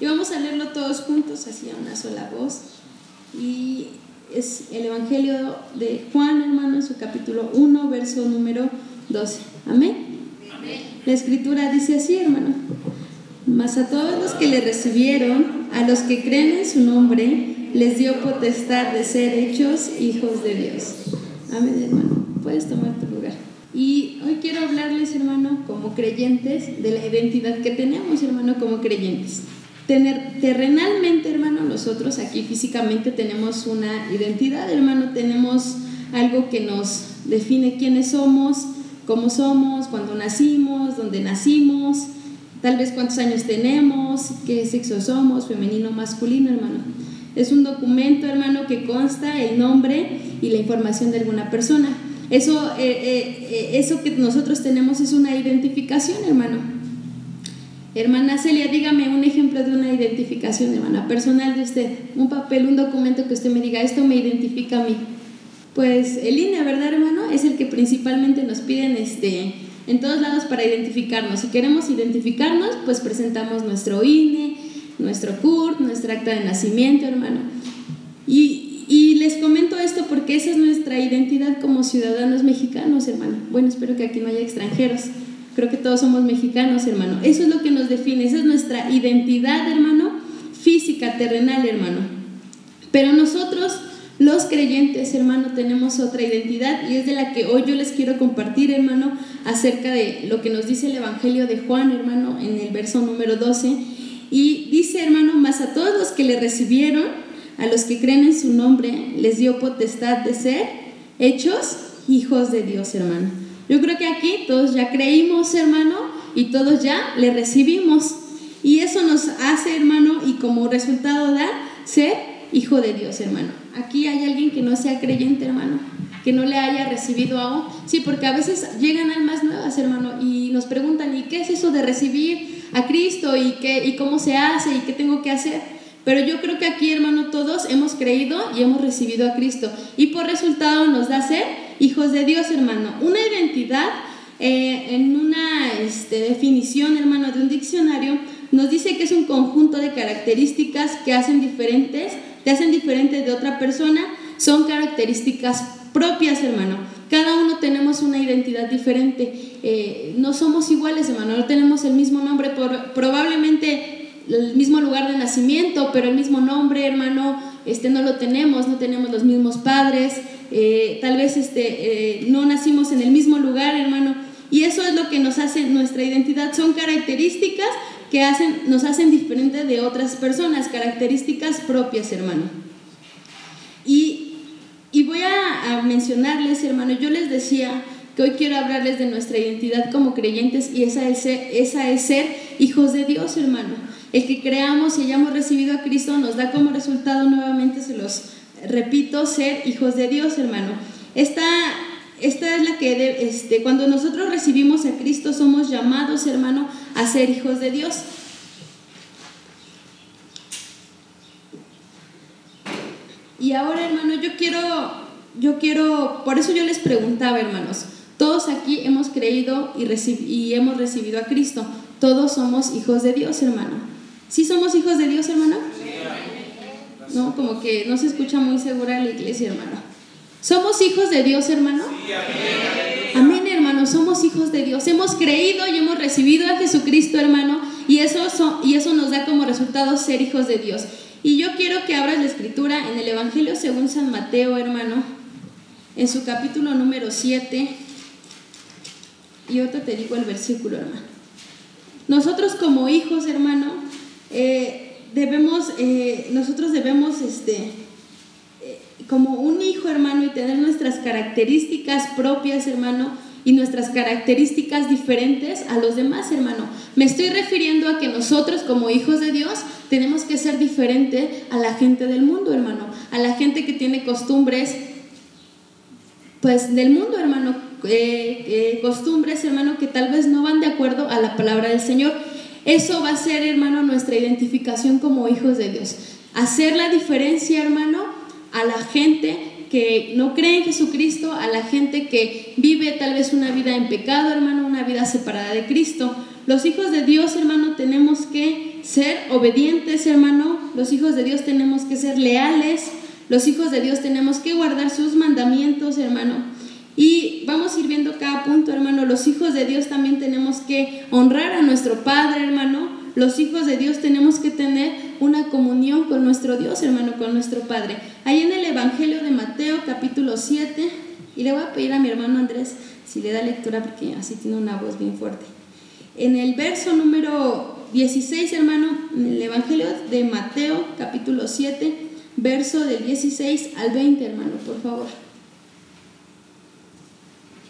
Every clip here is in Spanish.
Y vamos a leerlo todos juntos, así a una sola voz. Y es el Evangelio de Juan, hermano, en su capítulo 1, verso número 12. Amén. Amén. La escritura dice así, hermano. Mas a todos los que le recibieron, a los que creen en su nombre, les dio potestad de ser hechos hijos de Dios. Amén, hermano. Puedes tomar tu lugar. Y hoy quiero hablarles, hermano, como creyentes, de la identidad que tenemos, hermano, como creyentes. Tener, terrenalmente, hermano, nosotros aquí físicamente tenemos una identidad, hermano, tenemos algo que nos define quiénes somos, cómo somos, cuándo nacimos, dónde nacimos, tal vez cuántos años tenemos, qué sexo somos, femenino, masculino, hermano. Es un documento, hermano, que consta el nombre y la información de alguna persona. Eso, eh, eh, eh, eso que nosotros tenemos es una identificación, hermano. Hermana Celia, dígame un ejemplo de una identificación, hermana, personal de usted. Un papel, un documento que usted me diga, esto me identifica a mí. Pues el INE, ¿verdad, hermano? Es el que principalmente nos piden este, en todos lados para identificarnos. Si queremos identificarnos, pues presentamos nuestro INE, nuestro CURP, nuestra acta de nacimiento, hermano. Y, y les comento esto porque esa es nuestra identidad como ciudadanos mexicanos, hermano. Bueno, espero que aquí no haya extranjeros. Creo que todos somos mexicanos, hermano. Eso es lo que nos define, esa es nuestra identidad, hermano, física, terrenal, hermano. Pero nosotros, los creyentes, hermano, tenemos otra identidad y es de la que hoy yo les quiero compartir, hermano, acerca de lo que nos dice el Evangelio de Juan, hermano, en el verso número 12. Y dice, hermano, más a todos los que le recibieron, a los que creen en su nombre les dio potestad de ser hechos hijos de Dios, hermano. Yo creo que aquí todos ya creímos, hermano, y todos ya le recibimos. Y eso nos hace, hermano, y como resultado da ser hijo de Dios, hermano. Aquí hay alguien que no sea creyente, hermano, que no le haya recibido aún. Sí, porque a veces llegan almas nuevas, hermano, y nos preguntan, ¿y qué es eso de recibir a Cristo? ¿Y, qué, y cómo se hace? ¿Y qué tengo que hacer? Pero yo creo que aquí, hermano, todos hemos creído y hemos recibido a Cristo. Y por resultado nos da ser hijos de Dios, hermano. Una identidad, eh, en una este, definición, hermano, de un diccionario, nos dice que es un conjunto de características que hacen diferentes, te hacen diferente de otra persona. Son características propias, hermano. Cada uno tenemos una identidad diferente. Eh, no somos iguales, hermano. No tenemos el mismo nombre. Probablemente el mismo lugar de nacimiento, pero el mismo nombre, hermano, este, no lo tenemos, no tenemos los mismos padres, eh, tal vez este, eh, no nacimos en el mismo lugar, hermano, y eso es lo que nos hace nuestra identidad, son características que hacen, nos hacen diferente de otras personas, características propias, hermano. Y, y voy a, mencionarles, hermano, yo les decía que hoy quiero hablarles de nuestra identidad como creyentes y esa es esa es ser hijos de Dios, hermano. El que creamos y hayamos recibido a Cristo nos da como resultado, nuevamente se los repito, ser hijos de Dios, hermano. Esta, esta es la que, este, cuando nosotros recibimos a Cristo, somos llamados, hermano, a ser hijos de Dios. Y ahora, hermano, yo quiero, yo quiero, por eso yo les preguntaba, hermanos, todos aquí hemos creído y, y hemos recibido a Cristo. Todos somos hijos de Dios, hermano. ¿Sí somos hijos de Dios, hermano? No, como que no se escucha muy segura la iglesia, hermano. ¿Somos hijos de Dios, hermano? Amén, hermano, somos hijos de Dios. Hemos creído y hemos recibido a Jesucristo, hermano, y eso, y eso nos da como resultado ser hijos de Dios. Y yo quiero que abras la escritura en el Evangelio según San Mateo, hermano, en su capítulo número 7. Y ahorita te digo el versículo, hermano. Nosotros como hijos, hermano, eh, debemos, eh, nosotros debemos, este, eh, como un hijo hermano, y tener nuestras características propias, hermano, y nuestras características diferentes a los demás, hermano. Me estoy refiriendo a que nosotros como hijos de Dios tenemos que ser diferente a la gente del mundo, hermano, a la gente que tiene costumbres, pues del mundo, hermano, costumbres, hermano, que tal vez no van de acuerdo a la palabra del Señor. Eso va a ser, hermano, nuestra identificación como hijos de Dios. Hacer la diferencia, hermano, a la gente que no cree en Jesucristo, a la gente que vive tal vez una vida en pecado, hermano, una vida separada de Cristo. Los hijos de Dios, hermano, tenemos que ser obedientes, hermano. Los hijos de Dios tenemos que ser leales. Los hijos de Dios tenemos que guardar sus mandamientos, hermano. Y vamos a ir viendo cada punto, hermano. Los hijos de Dios también tenemos que honrar a nuestro Padre, hermano. Los hijos de Dios tenemos que tener una comunión con nuestro Dios, hermano, con nuestro Padre. Ahí en el Evangelio de Mateo, capítulo 7, y le voy a pedir a mi hermano Andrés si le da lectura porque así tiene una voz bien fuerte. En el verso número 16, hermano, en el Evangelio de Mateo, capítulo 7, verso del 16 al 20, hermano, por favor.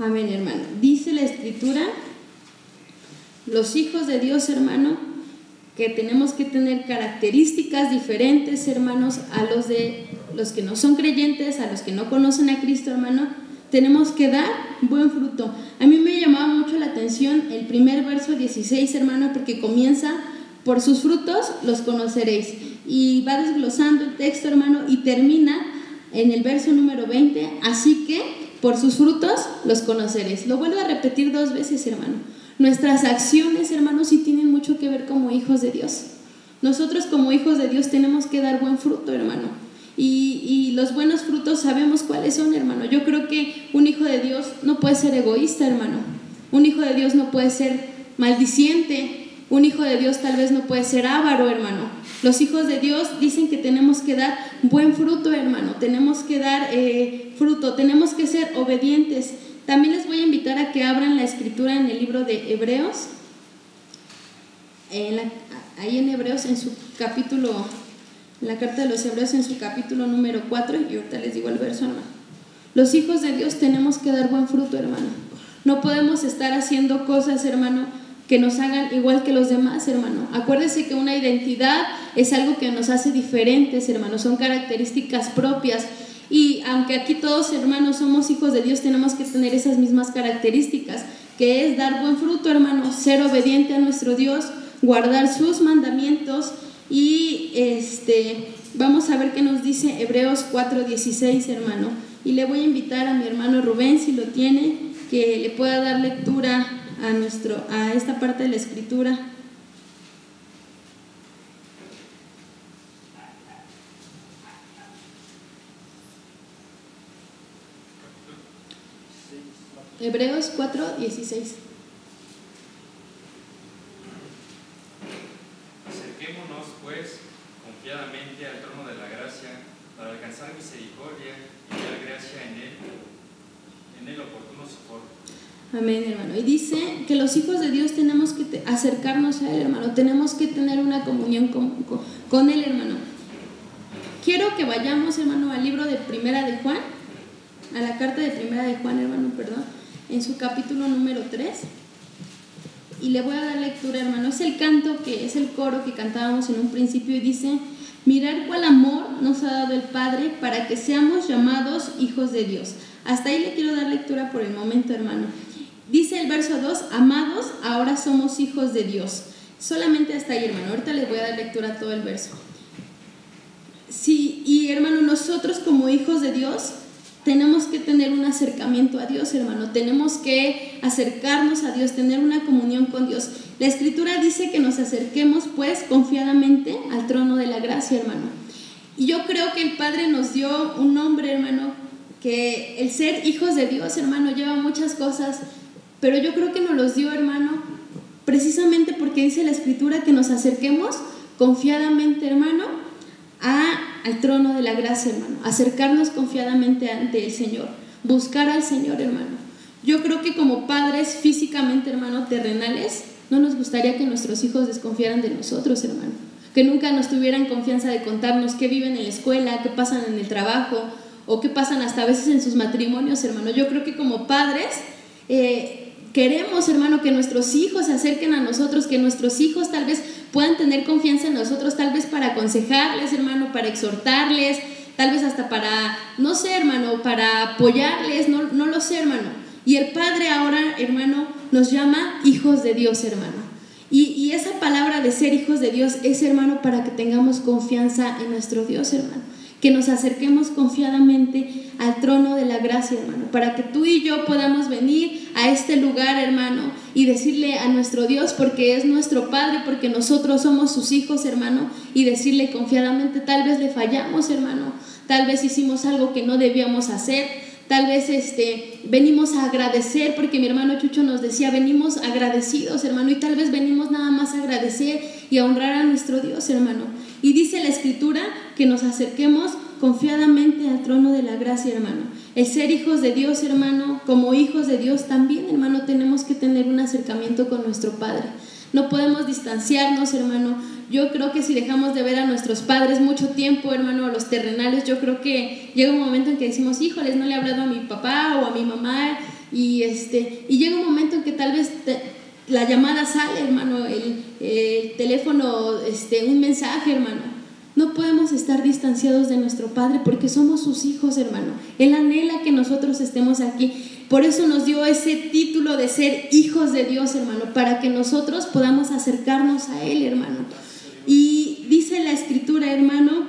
Amén, hermano. Dice la escritura, los hijos de Dios, hermano, que tenemos que tener características diferentes, hermanos, a los de los que no son creyentes, a los que no conocen a Cristo, hermano. Tenemos que dar buen fruto. A mí me llamaba mucho la atención el primer verso 16, hermano, porque comienza, por sus frutos los conoceréis. Y va desglosando el texto, hermano, y termina en el verso número 20, así que por sus frutos los conoceréis. Lo vuelvo a repetir dos veces, hermano. Nuestras acciones, hermanos, sí tienen mucho que ver como hijos de Dios. Nosotros como hijos de Dios tenemos que dar buen fruto, hermano. Y, y, los buenos frutos sabemos cuáles son, hermano. Yo creo que un hijo de Dios no puede ser egoísta, hermano. Un hijo de Dios no puede ser maldiciente. Un hijo de Dios tal vez no puede ser avaro, hermano. Los hijos de Dios dicen que tenemos que dar buen fruto, hermano. Tenemos que dar eh, fruto, tenemos que ser obedientes. También les voy a invitar a que abran la escritura en el libro de Hebreos. Ahí en Hebreos, en su capítulo, en la carta de los Hebreos, en su capítulo número 4, y ahorita les digo el verso, hermano. Los hijos de Dios tenemos que dar buen fruto, hermano. No podemos estar haciendo cosas, hermano, que nos hagan igual que los demás, hermano. Acuérdese que una identidad es algo que nos hace diferentes, hermano. Son características propias. Y aunque aquí todos, hermanos, somos hijos de Dios, tenemos que tener esas mismas características, que es dar buen fruto, hermano, ser obediente a nuestro Dios, guardar sus mandamientos y este vamos a ver qué nos dice Hebreos 4:16, hermano. Y le voy a invitar a mi hermano Rubén si lo tiene que le pueda dar lectura a nuestro a esta parte de la escritura. Hebreos 4, 16. Acerquémonos, pues, confiadamente al trono de la gracia para alcanzar misericordia y dar gracia en él, en el oportuno socorro. Amén, hermano. Y dice que los hijos de Dios tenemos que acercarnos a Él, hermano. Tenemos que tener una comunión con, con, Él, hermano. Quiero que vayamos, hermano, al libro de Primera de Juan, a la carta de Primera de Juan, hermano, perdón en su capítulo número 3. Y le voy a dar lectura, hermano. Es el canto que es el coro que cantábamos en un principio y dice, mirar cuál amor nos ha dado el Padre para que seamos llamados hijos de Dios. Hasta ahí le quiero dar lectura por el momento, hermano. Dice el verso 2, amados, ahora somos hijos de Dios. Solamente hasta ahí, hermano. Ahorita les voy a dar lectura a todo el verso. Sí, y hermano, nosotros como hijos de Dios tenemos que tener un acercamiento a Dios, hermano. Tenemos que acercarnos a Dios, tener una comunión con Dios. La escritura dice que nos acerquemos pues confiadamente al trono de la gracia, hermano. Y yo creo que el Padre nos dio un nombre, hermano, que el ser hijos de Dios, hermano, lleva muchas cosas, pero yo creo que nos los dio, hermano, precisamente porque dice la escritura que nos acerquemos confiadamente, hermano, a al trono de la gracia, hermano, acercarnos confiadamente ante el Señor, buscar al Señor, hermano. Yo creo que como padres físicamente, hermano, terrenales, no nos gustaría que nuestros hijos desconfiaran de nosotros, hermano. Que nunca nos tuvieran confianza de contarnos qué viven en la escuela, qué pasan en el trabajo o qué pasan hasta a veces en sus matrimonios, hermano. Yo creo que como padres, eh, queremos, hermano, que nuestros hijos se acerquen a nosotros, que nuestros hijos tal vez puedan tener confianza en nosotros, tal vez para aconsejarles, hermano, para exhortarles, tal vez hasta para, no sé, hermano, para apoyarles, no, no lo sé, hermano. Y el Padre ahora, hermano, nos llama hijos de Dios, hermano. Y, y, esa palabra de ser hijos de Dios es, hermano, para que tengamos confianza en nuestro Dios, hermano que nos acerquemos confiadamente al trono de la gracia, hermano, para que tú y yo podamos venir a este lugar, hermano, y decirle a nuestro Dios, porque es nuestro Padre, porque nosotros somos sus hijos, hermano, y decirle confiadamente, tal vez le fallamos, hermano, tal vez hicimos algo que no debíamos hacer, tal vez este venimos a agradecer porque mi hermano Chucho nos decía venimos agradecidos hermano y tal vez venimos nada más a agradecer y a honrar a nuestro Dios hermano y dice la escritura que nos acerquemos confiadamente al trono de la gracia, hermano. El ser hijos de Dios, hermano, como hijos de Dios también, hermano, tenemos que tener un acercamiento con nuestro Padre. No podemos distanciarnos, hermano. Yo creo que si dejamos de ver a nuestros padres mucho tiempo, hermano, a los terrenales, yo creo que llega un momento en que decimos, híjoles, no le he hablado a mi papá o a mi mamá, y, este, y llega un momento en que tal vez la llamada sale, hermano, el, teléfono, este, un mensaje, hermano. No podemos estar distanciados de nuestro Padre porque somos sus hijos, hermano. Él anhela que nosotros estemos aquí. Por eso nos dio ese título de ser hijos de Dios, hermano, para que nosotros podamos acercarnos a Él, hermano. Y dice la escritura, hermano,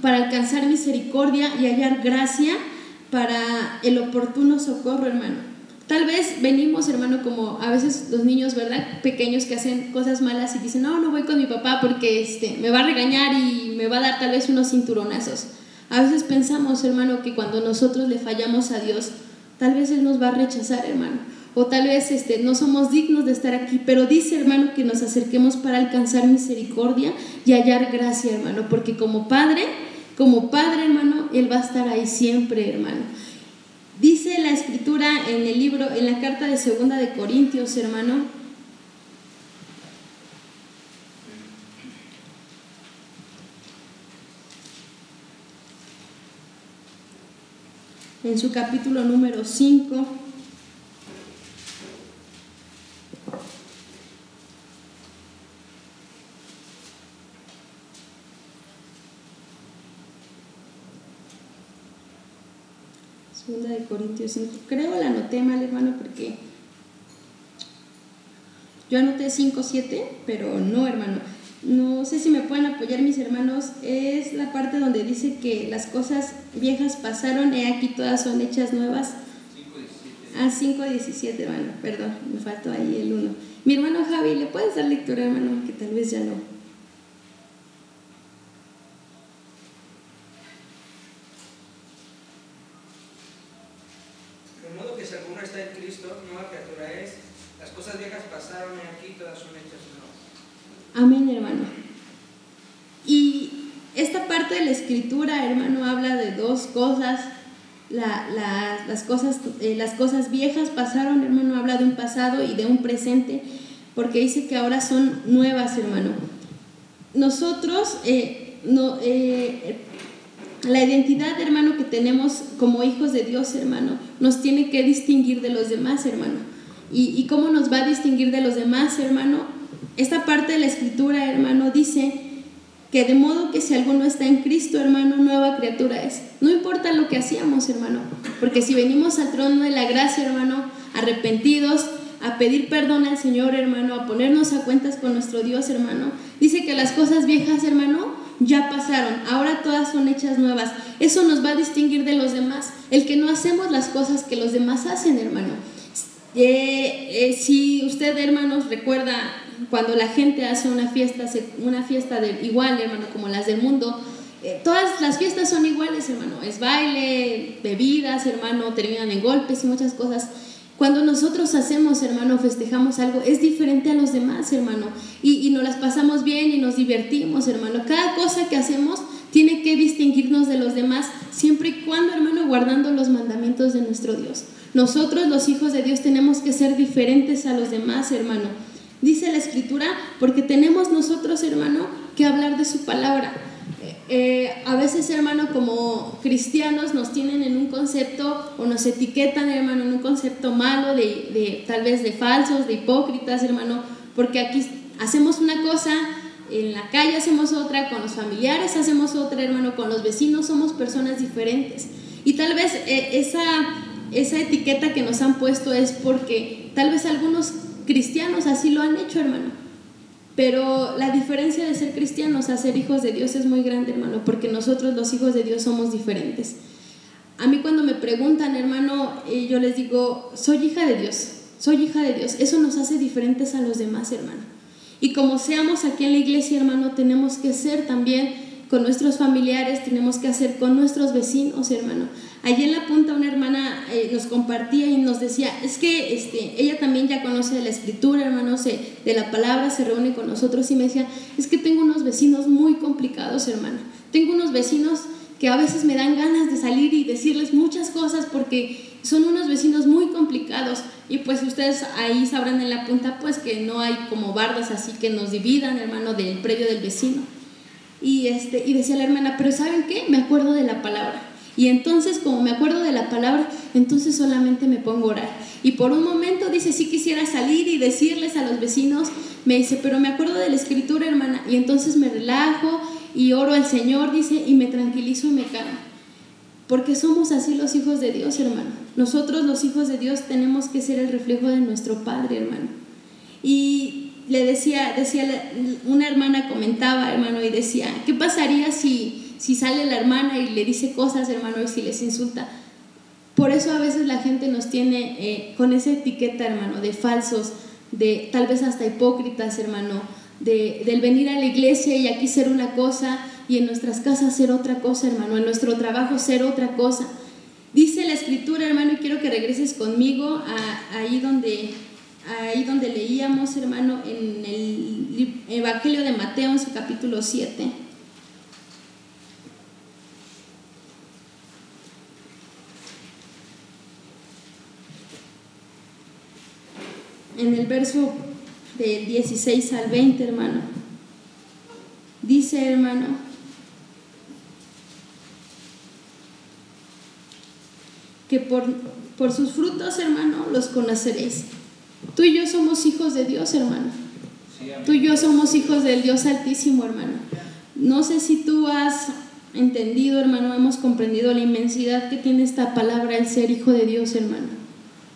para alcanzar misericordia y hallar gracia para el oportuno socorro, hermano. Tal vez venimos, hermano, como a veces los niños, ¿verdad? Pequeños que hacen cosas malas y dicen, no, no voy con mi papá porque este, me va a regañar y me va a dar tal vez unos cinturonazos. A veces pensamos, hermano, que cuando nosotros le fallamos a Dios, tal vez Él nos va a rechazar, hermano. O tal vez este, no somos dignos de estar aquí, pero dice, hermano, que nos acerquemos para alcanzar misericordia y hallar gracia, hermano, porque como Padre, como Padre, hermano, Él va a estar ahí siempre, hermano. Dice la escritura en el libro, en la carta de segunda de Corintios, hermano, en su capítulo número 5, Segunda de Corintios 5. Creo la anoté mal, hermano, porque yo anoté 5, 7, pero no, hermano. No sé si me pueden apoyar mis hermanos. Es la parte donde dice que las cosas viejas pasaron, y aquí todas son hechas nuevas. 5, Ah, 5, 17, hermano. Perdón, me faltó ahí el 1. Mi hermano Javi, ¿le puedes dar lectura, hermano? Que tal vez ya no. Amén, hermano. Y esta parte de la hermano, habla de dos cosas. las, cosas eh, las cosas viejas pasaron, hermano, habla de un pasado y de un presente, porque dice que ahora son nuevas, hermano. Nosotros, eh, no, eh, la identidad, hermano, que tenemos como hijos de Dios, hermano, nos tiene que distinguir de los demás, hermano. ¿Y, y cómo nos va a distinguir de los demás, hermano? Esta parte de la escritura, hermano, dice que de modo que si alguno está en Cristo, hermano, nueva criatura es. No importa lo que hacíamos, hermano, porque si venimos al trono de la gracia, hermano, arrepentidos, a pedir perdón al Señor, hermano, a ponernos a cuentas con nuestro Dios, hermano, dice que las cosas viejas, hermano, ya pasaron, ahora todas son hechas nuevas. Eso nos va a distinguir de los demás, el que no hacemos las cosas que los demás hacen, hermano. Eh, eh, si usted, hermanos, recuerda cuando la gente hace una fiesta, una fiesta de, igual, hermano, como las del mundo, eh, todas las fiestas son iguales, hermano. Es baile, bebidas, hermano, terminan en golpes y muchas cosas. Cuando nosotros hacemos, hermano, festejamos algo, es diferente a los demás, hermano. Y, y nos las pasamos bien y nos divertimos, hermano. Cada cosa que hacemos tiene que distinguirnos de los demás, siempre y cuando, hermano, guardando los mandamientos de nuestro Dios. Nosotros, los hijos de Dios, tenemos que ser diferentes a los demás, hermano. Dice la escritura, porque tenemos nosotros, hermano, que hablar de su palabra. eh, a veces, hermano, como cristianos nos tienen en un concepto o nos etiquetan, hermano, en un concepto malo de, de tal vez de falsos, de hipócritas, hermano, porque aquí hacemos una cosa, en la calle hacemos otra, con los familiares hacemos otra, hermano, con los vecinos somos personas diferentes. Y tal vez eh, esa, esa etiqueta que nos han puesto es porque tal vez algunos cristianos así lo han hecho, hermano. Pero la diferencia de ser cristianos a ser hijos de Dios es muy grande, hermano, porque nosotros los hijos de Dios somos diferentes. A mí cuando me preguntan, hermano, eh, yo les digo, soy hija de Dios, soy hija de Dios. Eso nos hace diferentes a los demás, hermano. Y como seamos aquí en la iglesia, hermano, tenemos que ser también con nuestros familiares, tenemos que hacer con nuestros vecinos, hermano. Allí en la punta una hermana eh, nos compartía y nos decía, es que este, ella también ya conoce de la escritura, hermano, de la palabra, se reúne con nosotros y me decía, es que tengo unos vecinos muy complicados, hermano. Tengo unos vecinos que a veces me dan ganas de salir y decirles muchas cosas porque son unos vecinos muy complicados y pues ustedes ahí sabrán en la punta pues que no hay como bardas así que nos dividan, hermano, del predio del vecino. Y, este, y decía la hermana, pero ¿saben qué? Me acuerdo de la palabra. Y entonces, como me acuerdo de la palabra, entonces solamente me pongo a orar. Y por un momento dice, sí quisiera salir y decirles a los vecinos, me dice, pero me acuerdo de la escritura, hermana. Y entonces me relajo y oro al Señor, dice, y me tranquilizo y me calmo. Porque somos así los hijos de Dios, hermano. Nosotros los hijos de Dios tenemos que ser el reflejo de nuestro Padre, hermano. Y le decía, decía una hermana comentaba, hermano, y decía, ¿qué pasaría si si sale la hermana y le dice cosas, hermano, y si les insulta. Por eso a veces la gente nos tiene eh, con esa etiqueta, hermano, de falsos, de tal vez hasta hipócritas, hermano, de, del venir a la iglesia y aquí ser una cosa y en nuestras casas ser otra cosa, hermano, en nuestro trabajo ser otra cosa. Dice la escritura, hermano, y quiero que regreses conmigo ahí, donde, ahí donde leíamos, hermano, en el Evangelio de Mateo, en su capítulo 7. En el verso del 16 al 20, hermano. Dice, hermano, que por, por sus frutos, hermano, los conoceréis. Tú y yo somos hijos de Dios, hermano. Tú y yo somos hijos del Dios Altísimo, hermano. No sé si tú has entendido, hermano, hemos comprendido la inmensidad que tiene esta palabra, el ser hijo de Dios, hermano.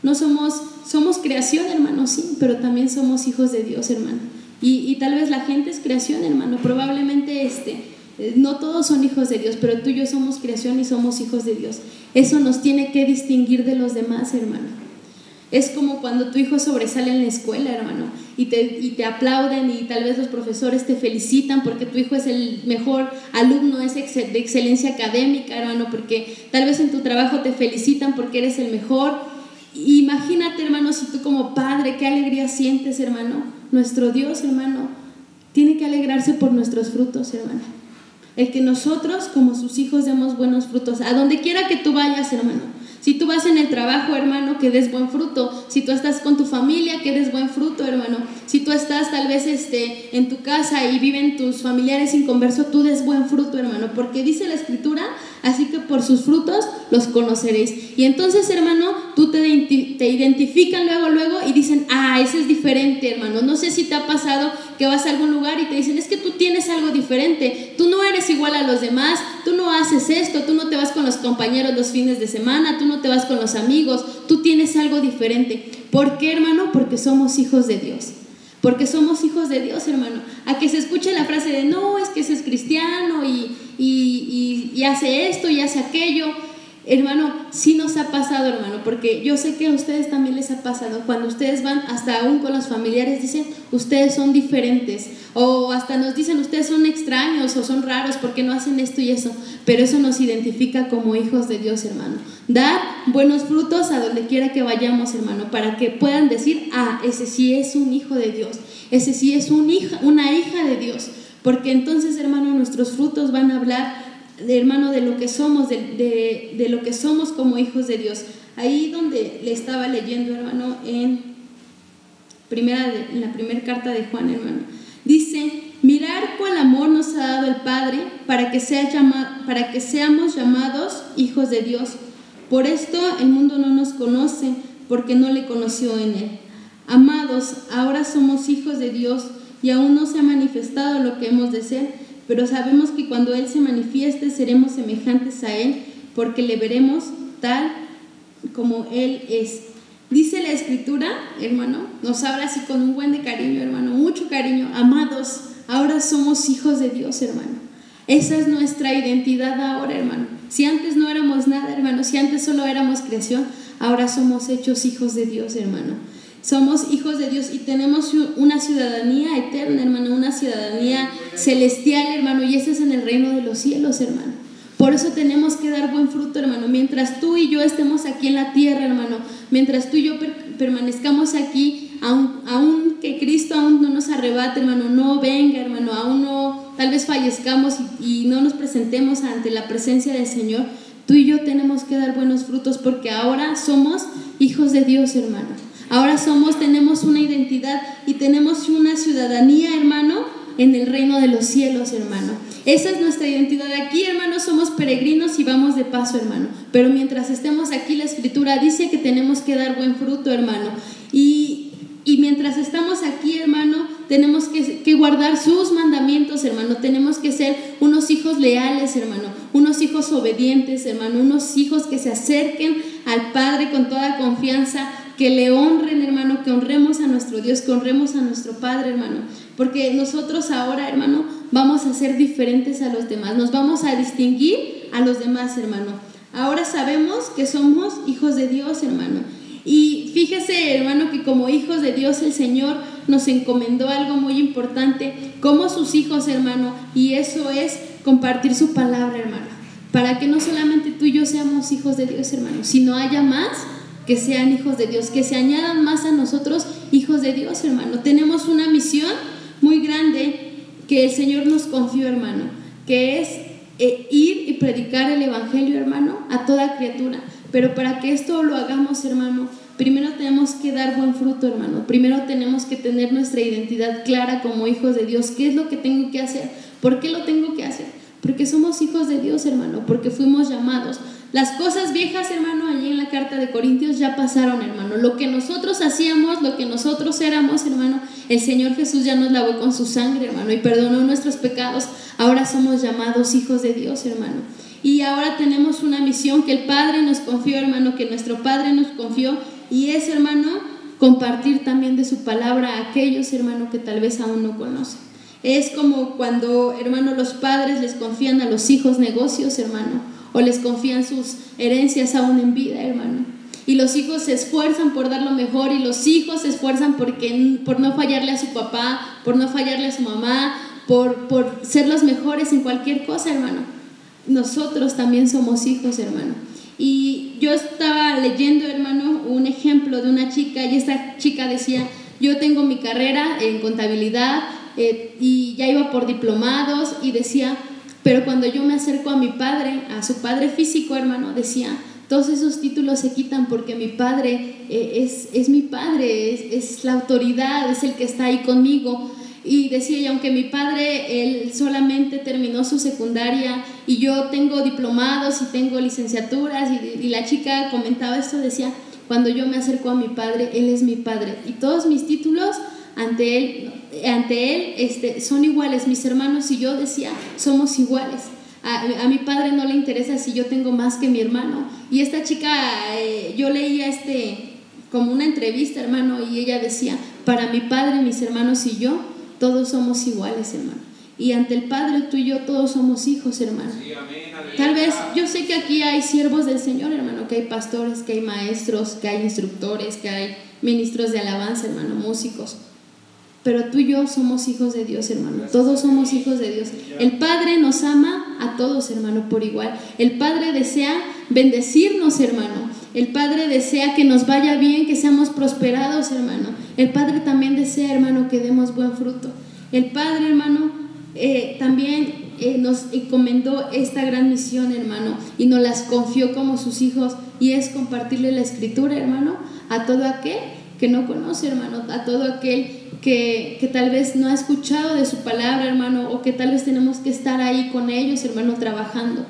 No somos somos creación, hermano, sí, pero también somos hijos de Dios, hermano. Y, tal vez la gente es creación, hermano. Probablemente este, eh, no todos son hijos de Dios, pero tú y yo somos creación y somos hijos de Dios. Eso nos tiene que distinguir de los demás, hermano. Es como cuando tu hijo sobresale en la escuela, hermano, y te, y te aplauden y tal vez los profesores te felicitan porque tu hijo es el mejor alumno, es de excelencia académica, hermano, porque tal vez en tu trabajo te felicitan porque eres el mejor Imagínate, hermano, si tú como padre, qué alegría sientes, hermano. Nuestro Dios, hermano, tiene que alegrarse por nuestros frutos, hermano. El que nosotros, como sus hijos, demos buenos frutos. A donde quiera que tú vayas, hermano. Si tú vas en el trabajo, hermano, que des buen fruto. Si tú estás con tu familia, que des buen fruto, hermano. Si tú estás tal vez este, en tu casa y viven tus familiares sin converso, tú des buen fruto, hermano. Porque dice la escritura, así que por sus frutos los conoceréis. Y entonces, hermano, tú te, te identifican luego, luego y dicen, ah, ese es diferente, hermano. No sé si te ha pasado que vas a algún lugar y te dicen, es que tú tienes algo diferente. Tú no eres igual a los demás. Tú no haces esto. Tú no te vas con los compañeros los fines de semana. Tú no te vas con los amigos, tú tienes algo diferente. ¿Por qué, hermano? Porque somos hijos de Dios. Porque somos hijos de Dios, hermano. A que se escuche la frase de no, es que ese es cristiano y, y, y hace esto y hace aquello. Hermano, sí nos ha pasado, hermano, porque yo sé que a ustedes también les ha pasado. Cuando ustedes van, hasta aún con los familiares, dicen, ustedes son diferentes. O hasta nos dicen, ustedes son extraños o son raros porque no hacen esto y eso. Pero eso nos identifica como hijos de Dios, hermano. Dar buenos frutos a donde quiera que vayamos, hermano, para que puedan decir, ah, ese sí es un hijo de Dios. Ese sí es un hija, una hija de Dios. Porque entonces, hermano, nuestros frutos van a hablar de, hermano, de lo que somos, de, de, lo que somos como hijos de Dios. Ahí donde le estaba leyendo, hermano, en, primera en la primera carta de Juan, hermano. Dice, mirar cuál amor nos ha dado el Padre para que, sea para que seamos llamados hijos de Dios. Por esto el mundo no nos conoce, porque no le conoció en él. Amados, ahora somos hijos de Dios y aún no se ha manifestado lo que hemos de ser, pero sabemos que cuando Él se manifieste seremos semejantes a Él, porque le veremos tal como Él es. Dice la escritura, hermano, nos habla así con un buen de cariño, hermano, mucho cariño. Amados, ahora somos hijos de Dios, hermano. Esa es nuestra identidad ahora, hermano. Si antes no éramos nada, hermano, si antes solo éramos creación, ahora somos hechos hijos de Dios, hermano. Somos hijos de Dios y tenemos una ciudadanía eterna, hermano, una ciudadanía celestial, hermano, y ese es en el reino de los cielos, hermano. Por eso tenemos que dar buen fruto, hermano. Mientras tú y yo estemos aquí en la tierra, hermano, mientras tú y yo permanezcamos aquí, aún, que Cristo aún no nos arrebate, hermano, no venga, hermano, aún no, tal vez fallezcamos y no nos presentemos ante la presencia del Señor, tú y yo tenemos que dar buenos frutos porque ahora somos hijos de Dios, hermano. Ahora somos, tenemos una identidad y tenemos una ciudadanía, hermano, en el reino de los cielos, hermano. Esa es nuestra identidad. Aquí, hermano, somos peregrinos y vamos de paso, hermano. Pero mientras estemos aquí, la escritura dice que tenemos que dar buen fruto, hermano. Y, y mientras estamos aquí, hermano, tenemos que, que, guardar sus mandamientos, hermano. Tenemos que ser unos hijos leales, hermano. Unos hijos obedientes, hermano. Unos hijos que se acerquen al Padre con toda confianza. Que le honren, hermano. Que honremos a nuestro Dios. Que honremos a nuestro Padre, hermano. Porque nosotros ahora, hermano, vamos a ser diferentes a los demás, nos vamos a distinguir a los demás, hermano. Ahora sabemos que somos hijos de Dios, hermano. Y fíjese, hermano, que como hijos de Dios el Señor nos encomendó algo muy importante, como sus hijos, hermano, y eso es compartir su palabra, hermano. Para que no solamente tú y yo seamos hijos de Dios, hermano, sino haya más que sean hijos de Dios, que se añadan más a nosotros hijos de Dios, hermano. Tenemos una misión muy grande que el Señor nos confió, hermano, que es eh, ir y predicar el Evangelio, hermano, a toda criatura. Pero para que esto lo hagamos, hermano, primero tenemos que dar buen fruto, hermano. Primero tenemos que tener nuestra identidad clara como hijos de Dios. ¿Qué es lo que tengo que hacer? ¿Por qué lo tengo que hacer? Porque somos hijos de Dios, hermano, porque fuimos llamados. Las cosas viejas, hermano, allí en la carta de Corintios ya pasaron, hermano. Lo que nosotros hacíamos, lo que nosotros éramos, hermano, el Señor Jesús ya nos lavó con su sangre, hermano, y perdonó nuestros pecados. Ahora somos llamados hijos de Dios, hermano. Y ahora tenemos una misión que el Padre nos confió, hermano, que nuestro Padre nos confió, y es, hermano, compartir también de su palabra a aquellos, hermano, que tal vez aún no conocen. Es como cuando, hermano, los padres les confían a los hijos negocios, hermano o les confían sus herencias aún en vida, hermano. Y los hijos se esfuerzan por dar lo mejor y los hijos se esfuerzan porque, por no fallarle a su papá, por no fallarle a su mamá, por, por ser los mejores en cualquier cosa, hermano. Nosotros también somos hijos, hermano. Y yo estaba leyendo, hermano, un ejemplo de una chica y esta chica decía, yo tengo mi carrera en contabilidad eh, y ya iba por diplomados y decía, pero cuando yo me acerco a mi padre, a su padre físico, hermano, decía, todos esos títulos se quitan porque mi padre eh, es, es, mi padre, es, es, la autoridad, es el que está ahí conmigo. Y decía, y aunque mi padre, él solamente terminó su secundaria y yo tengo diplomados y tengo licenciaturas, y, y la chica comentaba esto, decía, cuando yo me acerco a mi padre, él es mi padre. Y todos mis títulos ante él, ante él este, son iguales. Mis hermanos y yo decía, somos iguales. A, mi padre no le interesa si yo tengo más que mi hermano. Y esta chica, eh, yo leía este, como una entrevista, hermano, y ella decía, para mi padre, mis hermanos y yo, todos somos iguales, hermano. Y ante el Padre, tú y yo, todos somos hijos, hermano. Tal vez, yo sé que aquí hay siervos del Señor, hermano, que hay pastores, que hay maestros, que hay instructores, que hay ministros de alabanza, hermano, músicos. Pero tú y yo somos hijos de Dios, hermano. Todos somos hijos de Dios. El Padre nos ama a todos, hermano, por igual. El Padre desea bendecirnos, hermano. El Padre desea que nos vaya bien, que seamos prosperados, hermano. El Padre también desea, hermano, que demos buen fruto. El Padre, hermano, eh, también eh, nos encomendó esta gran misión, hermano, y nos las confió como sus hijos, y es compartirle la escritura, hermano, a todo aquel que no conoce, hermano, a todo aquel que, que, tal vez no ha escuchado de su palabra, hermano, o que tal vez tenemos que estar ahí con ellos, hermano, trabajando.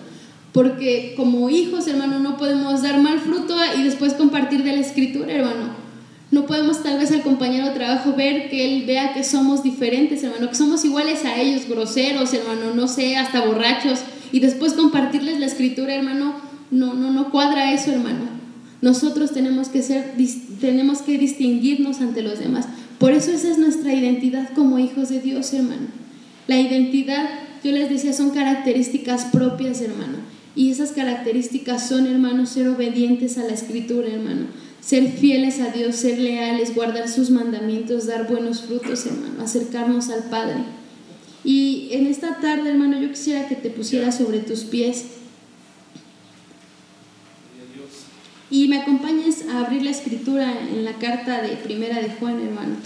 Porque como hijos, hermano, no podemos dar mal fruto y después compartir de la escritura, hermano. No podemos tal vez al compañero de trabajo ver que él vea que somos diferentes, hermano, que somos iguales a ellos, groseros, hermano, no sé, hasta borrachos, y después compartirles la escritura, hermano, no, no, no cuadra eso, hermano. Nosotros tenemos que ser, tenemos que distinguirnos ante los demás. Por eso esa es nuestra identidad como hijos de Dios, hermano. La identidad, yo les decía, son características propias, hermano. Y esas características son, hermano, ser obedientes a la escritura, hermano. Ser fieles a Dios, ser leales, guardar sus mandamientos, dar buenos frutos, hermano. Acercarnos al Padre. Y en esta tarde, hermano, yo quisiera que te pusieras sobre tus pies. Y me acompañes a abrir la escritura en la carta de Primera de Juan, hermano.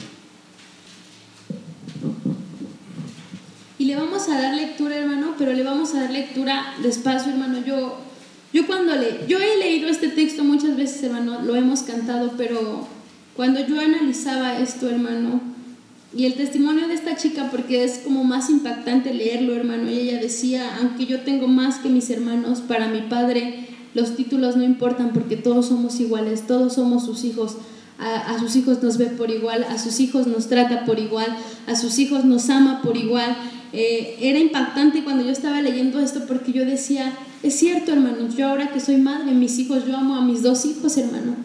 Y le vamos a dar lectura, hermano, pero le vamos a dar lectura despacio, hermano. Yo, yo cuando le, yo he leído este texto muchas veces, hermano, lo hemos cantado, pero cuando yo analizaba esto, hermano, y el testimonio de esta chica, porque es como más impactante leerlo, hermano, y ella decía, aunque yo tengo más que mis hermanos, para mi padre los títulos no importan porque todos somos iguales, todos somos sus hijos. A, sus hijos nos ve por igual, a sus hijos nos trata por igual, a sus hijos nos ama por igual. Eh, era impactante cuando yo estaba leyendo esto porque yo decía, es cierto hermano, yo ahora que soy madre, mis hijos, yo amo a mis dos hijos hermano.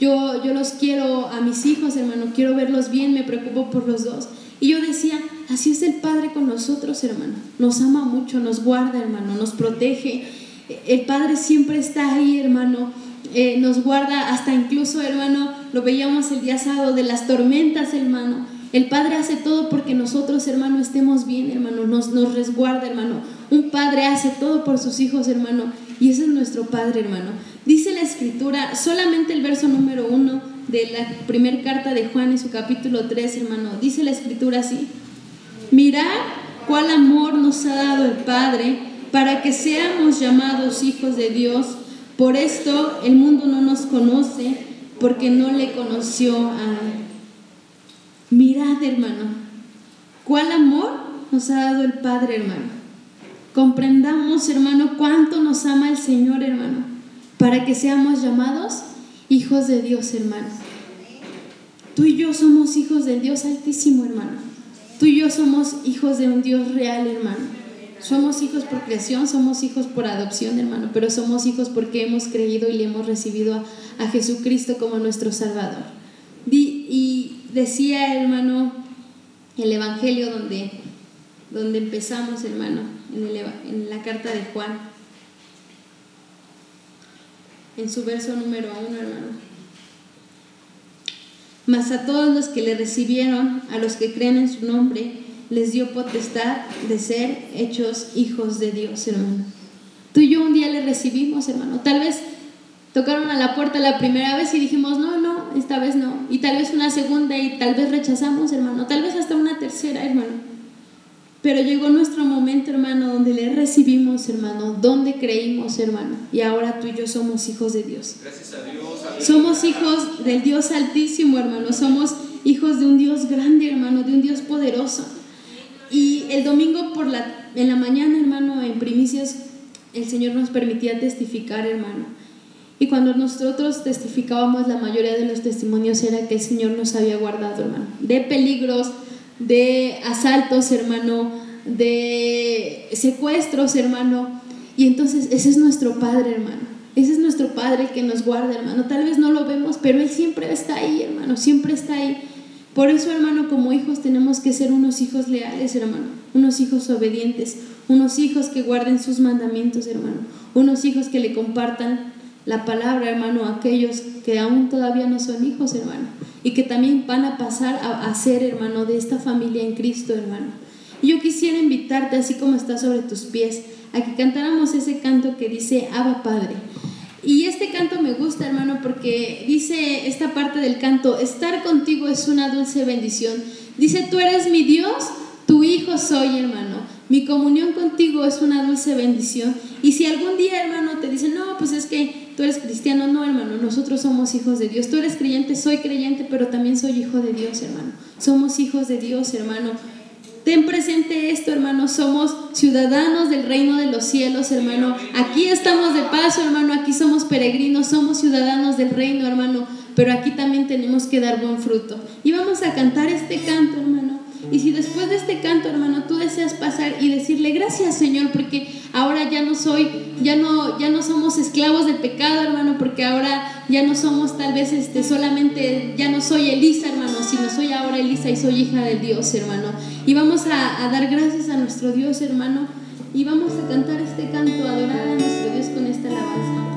Yo, yo los quiero a mis hijos hermano, quiero verlos bien, me preocupo por los dos. Y yo decía, así es el Padre con nosotros hermano, nos ama mucho, nos guarda hermano, nos protege el Padre siempre está ahí, hermano. Eh, nos guarda hasta incluso, hermano, lo veíamos el día sábado de las tormentas, hermano. El Padre hace todo porque nosotros, hermano, estemos bien, hermano. Nos, nos resguarda, hermano. Un Padre hace todo por sus hijos, hermano. Y ese es nuestro Padre, hermano. Dice la Escritura, solamente el verso número uno de la primera carta de Juan en su capítulo 3, hermano. Dice la Escritura así. Mirad cuál amor nos ha dado el Padre para que seamos llamados hijos de Dios. Por esto el mundo no nos conoce, porque no le conoció a Él. Mirad, hermano, cuál amor nos ha dado el Padre, hermano. Comprendamos, hermano, cuánto nos ama el Señor, hermano, para que seamos llamados hijos de Dios, hermano. Tú y yo somos hijos del Dios Altísimo, hermano. Tú y yo somos hijos de un Dios real, hermano. Somos hijos por creación, somos hijos por adopción, hermano, pero somos hijos porque hemos creído y le hemos recibido a, Jesucristo como nuestro Salvador. y decía, hermano, el Evangelio donde, donde empezamos, hermano, en, en la carta de Juan, en su verso número uno, hermano. Mas a todos los que le recibieron, a los que creen en su nombre, les dio potestad de ser hechos hijos de Dios, hermano. Tú y yo un día le recibimos, hermano. Tal vez tocaron a la puerta la primera vez y dijimos, no, no, esta vez no. Y tal vez una segunda y tal vez rechazamos, hermano. Tal vez hasta una tercera, hermano. Pero llegó nuestro momento, hermano, donde le recibimos, hermano, donde creímos, hermano. Y ahora tú y yo somos hijos de Dios. Gracias a Dios. Somos hijos del Dios altísimo, hermano. Somos hijos de un Dios grande, hermano, de un Dios poderoso. Y el domingo por la, en la mañana, hermano, en primicias, el Señor nos permitía testificar, hermano. Y cuando nosotros testificábamos, la mayoría de los testimonios era que el Señor nos había guardado, hermano, de peligros, de asaltos, hermano, de secuestros, hermano. Y entonces ese es nuestro Padre, hermano. Ese es nuestro Padre el que nos guarda, hermano. Tal vez no lo vemos, pero Él siempre está ahí, hermano. Siempre está ahí. Por eso, hermano, como hijos tenemos que ser unos hijos leales, hermano, unos hijos obedientes, unos hijos que guarden sus mandamientos, hermano, unos hijos que le compartan la palabra, hermano, a aquellos que aún todavía no son hijos, hermano, y que también van a pasar a, ser, hermano, de esta familia en Cristo, hermano. Yo quisiera invitarte, así como está sobre tus pies, a que cantáramos ese canto que dice, Abba Padre. Y este canto me gusta, hermano, porque dice esta parte del canto, estar contigo es una dulce bendición. Dice, tú eres mi Dios, tu hijo soy, hermano. Mi comunión contigo es una dulce bendición. Y si algún día, hermano, te dicen, no, pues es que tú eres cristiano, no, hermano, nosotros somos hijos de Dios. Tú eres creyente, soy creyente, pero también soy hijo de Dios, hermano. Somos hijos de Dios, hermano. Ten presente esto, hermano. Somos ciudadanos del reino de los cielos, hermano. Aquí estamos de paso, hermano. Aquí somos peregrinos, somos ciudadanos del reino, hermano. Pero aquí también tenemos que dar buen fruto. Y vamos a cantar este canto, hermano. Y si después de este canto, hermano, tú deseas pasar y decirle gracias, Señor, porque ahora ya no soy, ya no, ya no somos esclavos del pecado, hermano, porque ahora ya no somos tal vez este, solamente, ya no soy Elisa, hermano, sino soy ahora Elisa y soy hija de Dios, hermano. Y vamos a, dar gracias a nuestro Dios, hermano. Y vamos a cantar este canto, adorar a nuestro Dios con esta alabanza.